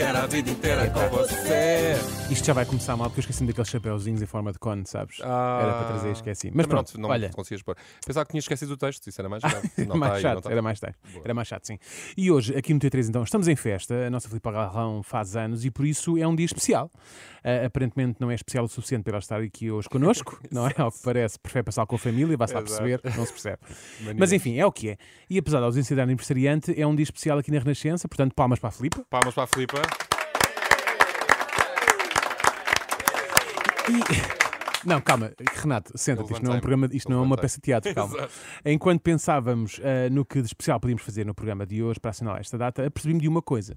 quero a vida inteira com você. Isto já vai começar mal porque eu esqueci-me daqueles chapéuzinhos em forma de cone, sabes? Era para trazer e esqueci. Mas pronto, não, não olha. conseguias pôr. Pensava que tinhas esquecido o texto, isso era mais Não mais tá aí, chato, não tá. era mais chato. Era mais chato, sim. E hoje, aqui no T3, então, estamos em festa. A nossa Filipe Galrão faz anos e por isso é um dia especial. Ah, aparentemente não é especial o suficiente para ela estar aqui hoje connosco, não é? Ao que parece, prefere passar com a família, vai-se lá perceber, não se percebe. Mania. Mas enfim, é o que é. E apesar da ausência da aniversariante, é um dia especial aqui na Renascença, portanto, palmas para a Filipe. Palmas para a Filipa. E... Não, calma, Renato, senta-te, isto não é um programa, isto não é uma peça de teatro, calma. Enquanto pensávamos ah, no que de especial podíamos fazer no programa de hoje para assinalar esta data, apercebi-me de uma coisa,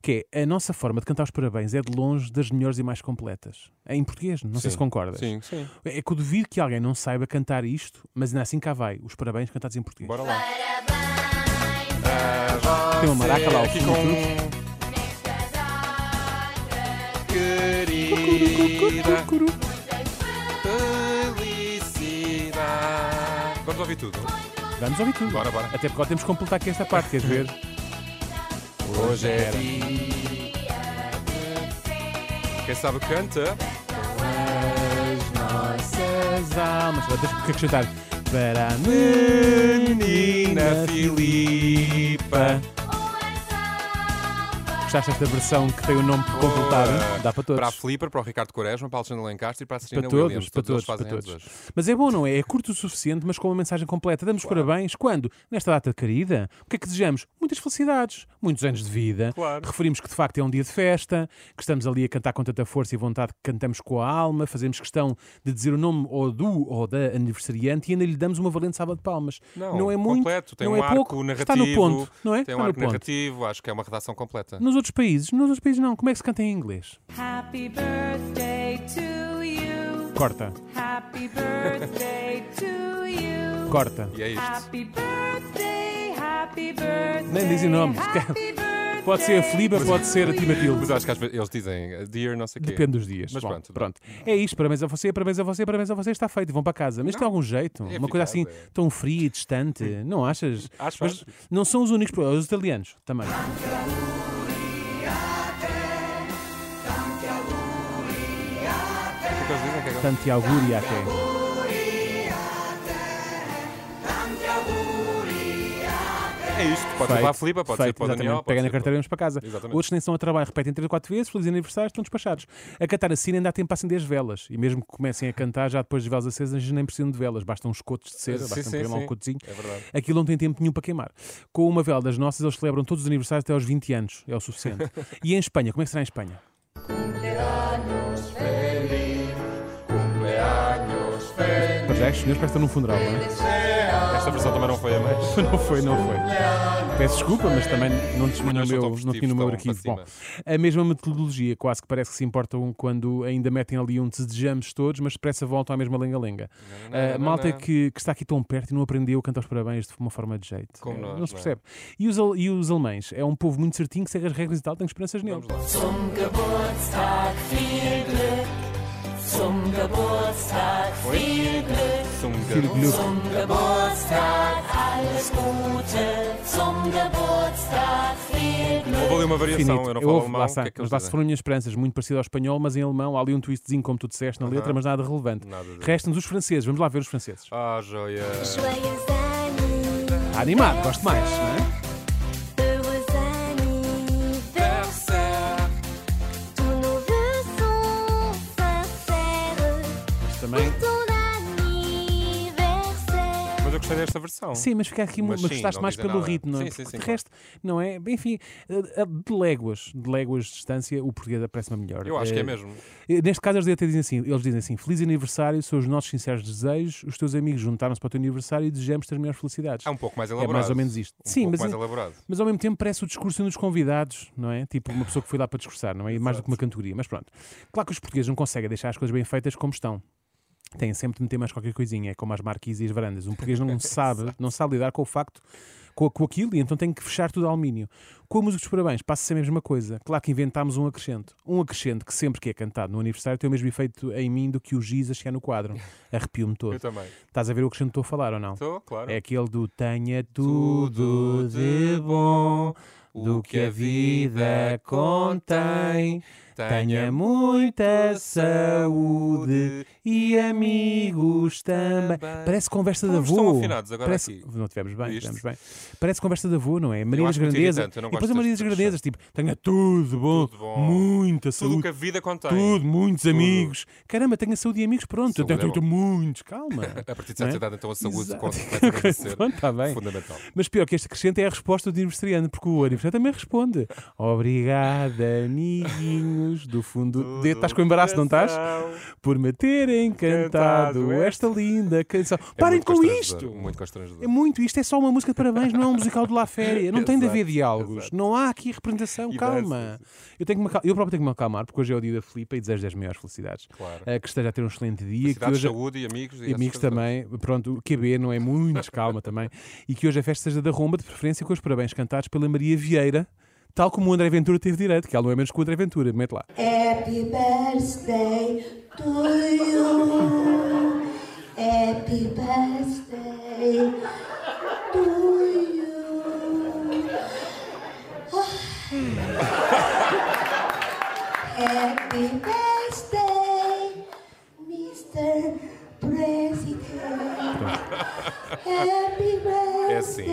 que é a nossa forma de cantar os parabéns é de longe das melhores e mais completas. Em português, não sei Sim. se concordas. Sim, sim. É que eu duvido que alguém não saiba cantar isto, mas ainda assim cá vai, os parabéns cantados em português. Bora lá. Tem uma maraca lá ao aqui com... Querida felicidade. Vamos ouvir tudo. Vamos ouvir tudo. Bora, bora. Até porque temos que completar aqui esta parte, queres ver? Hoje é dia. Quem sabe canta? As nossas almas. Agora Deixa-me acrescentar. Para a menina Filipa. Gostaste desta versão que tem o nome completado? Dá para todos. Para a Filipa, para o Ricardo Quaresma, para a Alexandre Lencastre e para a Serena Para todos, Williams. para todos, para todos. hoje. Mas é bom, não é? É curto o suficiente, mas com uma mensagem completa. Damos parabéns quando? Nesta data querida. O que é que desejamos? Muitas felicidades, muitos anos de vida. Claro. Referimos que de facto é um dia de festa, que estamos ali a cantar com tanta força e vontade que cantamos com a alma, fazemos questão de dizer o nome ou do ou da aniversariante e ainda lhe damos uma valente salva de palmas. Não, é muito, completo. Tem não um é arco pouco, narrativo. está no ponto, não é? Tem está um no arco narrativo. Acho que é uma redação completa. Nos outros países, nos outros países não. Como é que se canta em inglês? Happy birthday to you. Corta, Happy birthday to you. corta. E é isto. Happy birthday, happy birthday. Nem dizem nomes. Happy birthday. Pode ser a Filipa, pode ser a Timatilde. Mas acho que às vezes eles dizem dear não sei o quê. Depende dos dias. Mas Bom, pronto, pronto. É isto, parabéns a você, parabéns a você, parabéns a você, está feito, vão para casa. Mas tem algum jeito? é Uma coisa assim é. tão fria e distante, não achas? Acho, Mas acho. não são os únicos, os italianos também. Que eles- Tanti auguri a te. É isto. Pode ser para a Filipa, pode ser para o exatamente. Daniel. Pega na carteira e vamos para casa. Exatamente. Outros nem são a trabalho, repetem 3 ou 4 vezes, feliz aniversário, estão despachados. A cantar assim ainda há tempo para acender as velas. E mesmo que comecem a cantar, já depois das velas acesas, nem precisam de velas, bastam uns cotos de cera, Sim, basta sim, ter lá um sim. cotozinho. É verdade. Aquilo não tem tempo nenhum para queimar. Com uma vela das nossas, eles celebram todos os aniversários até aos 20 anos. É o suficiente. e em Espanha, como é que será em Espanha? Para já, os senhores parecem num funeral, não é? Esta versão também não foi a mais. Não foi, não foi. Peço desculpa, mas também não tinha no meu, não no meu arquivo. para Bom, a mesma metodologia, quase que parece que se importam quando ainda metem ali um desejamos todos, mas depressa voltam à mesma lenga-lenga. não, malta. Que, que está aqui tão perto e não aprendeu a cantar os parabéns de uma forma de jeito. Como É, nós, não se é? percebe. E, os, e os alemães? É um povo muito certinho que segue as regras e tal, tenho esperanças neles. Zum Geburtstag viel Glück. Zum Geburtstag viel Glück. Filho de Luke. Zum Geburtstag alles Gute. Zum Geburtstag viel Glück. Houve ali uma variação, Finito. eu não Eu falo ouvo, alemão. lá que é que mas lá se foram minhas esperanças, muito parecido ao espanhol, mas em alemão há ali um twistzinho, como tu disseste na letra, mas nada relevante. Restam-nos os franceses, vamos lá ver os franceses. Ah, joia. Joyeux anniversaire, Animado, gosto mais, não é? Versão. Sim, mas fica aqui, Mas mas, gostaste mais pelo nada. ritmo, não é? Sim, sim, sim, de claro. resto, não é? Enfim, eh, de léguas, de léguas de distância, o português parece-me melhor. Eu acho que é Eh, mesmo. eh, Neste caso, eles até dizem assim: eles dizem assim, feliz aniversário, são os nossos sinceros desejos, os teus amigos juntaram-se para o teu aniversário e desejamos-te as melhores felicidades. É um pouco mais É elaborado. mais ou menos isto. Um Sim, pouco mas, mais elaborado. mas ao mesmo tempo parece o discurso dos convidados, não é? Tipo uma pessoa que foi lá para discursar, não é? E mais do que uma cantoria. Mas pronto. Claro que os portugueses não conseguem deixar as coisas bem feitas como estão. Têm sempre de meter mais qualquer coisinha, é como as marquises e as varandas. Um português não sabe, não sabe lidar com o facto, com, com aquilo, e então tem que fechar tudo a alumínio. Com a música dos parabéns, passa-se a mesma coisa. Claro que inventámos um acrescento. Um acrescento que sempre que é cantado no aniversário tem o mesmo efeito em mim do que o giz a chegar no quadro. Arrepio-me todo. Eu também. Estás a ver o acrescento que estou a falar ou não? Estou, claro. É aquele do tenha tudo de bom, do que a vida contém. Tenha muita saúde e amigos também. Parece conversa de Estamos avô. tão afinados agora Parece... aqui. Não tivemos bem, Viste? tivemos bem. Parece conversa de avô, não é? Maria das Grandezas. eu E depois a Maria das Grandezas, tipo, tenha tudo bom, Tudo bom. muita Tudo o saúde. que a vida contém. Tudo, muitos Tudo. amigos. Caramba, tenha saúde e amigos, pronto. Eu Saúde tenho, é muitos, calma. A partir de Não é? certa idade, então a saúde Exato. começa a ser Pronto, está bem. fundamental. Mas pior que este acrescento é a resposta do aniversariante, porque o aniversariante também responde. Obrigada, do fundo. De... Estás com embaraço, não estás? Por me terem cantado esta linda canção. É Parem com isto! Muito constrangedor. É muito, isto é só uma música de parabéns, não é um musical de La Féria. Não tem de haver diálogos, exato. não há aqui representação, E calma. Eu, tenho que eu próprio tenho que me acalmar, porque hoje é o dia da Filipa e desejo as maiores felicidades. Claro. Eh, que esteja a ter um excelente dia. Que hoje... saúde e amigos. E amigos coisas também, pronto, o QB não é muito, calma também. E que hoje a festa seja da Romba, de preferência com os parabéns cantados pela Maria Vieira, tal como o André Ventura teve direito, que ela não é menos que o André Ventura, mete lá. Happy birthday to you. Happy birthday to you. Happy birthday, Mr. President. Happy birthday É assim.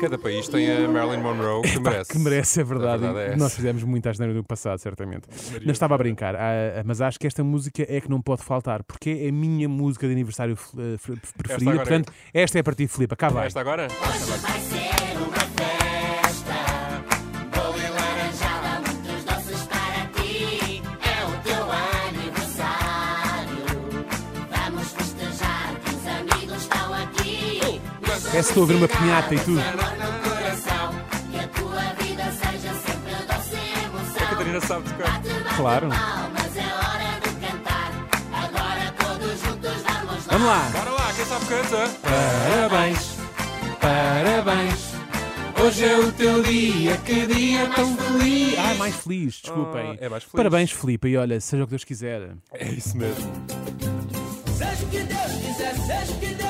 Cada país tem a Marilyn Monroe que merece. Que merece, é verdade. Verdade é Nós fizemos muita asneira no passado, certamente. Não estava a brincar, ah, mas acho que esta música é que não pode faltar, porque é a minha música de aniversário eh, preferida. agora é. Portanto, esta é a partir de Filipe. Vai. Esta agora? Vai ser uma Parece que estou a ouvir uma pinhata e tudo. A. Catarina sabe tocar. Claro. palmas, é hora de cantar. Agora todos juntos vamos lá. Vamos lá. Bora lá, quem sabe canta. Parabéns, parabéns. Hoje é o teu dia, que dia tão feliz. Ah, mais feliz, desculpem. Ah, é mais feliz. Parabéns, Filipe. E olha, seja o que Deus quiser. É isso mesmo. Seja o que Deus quiser, seja o que Deus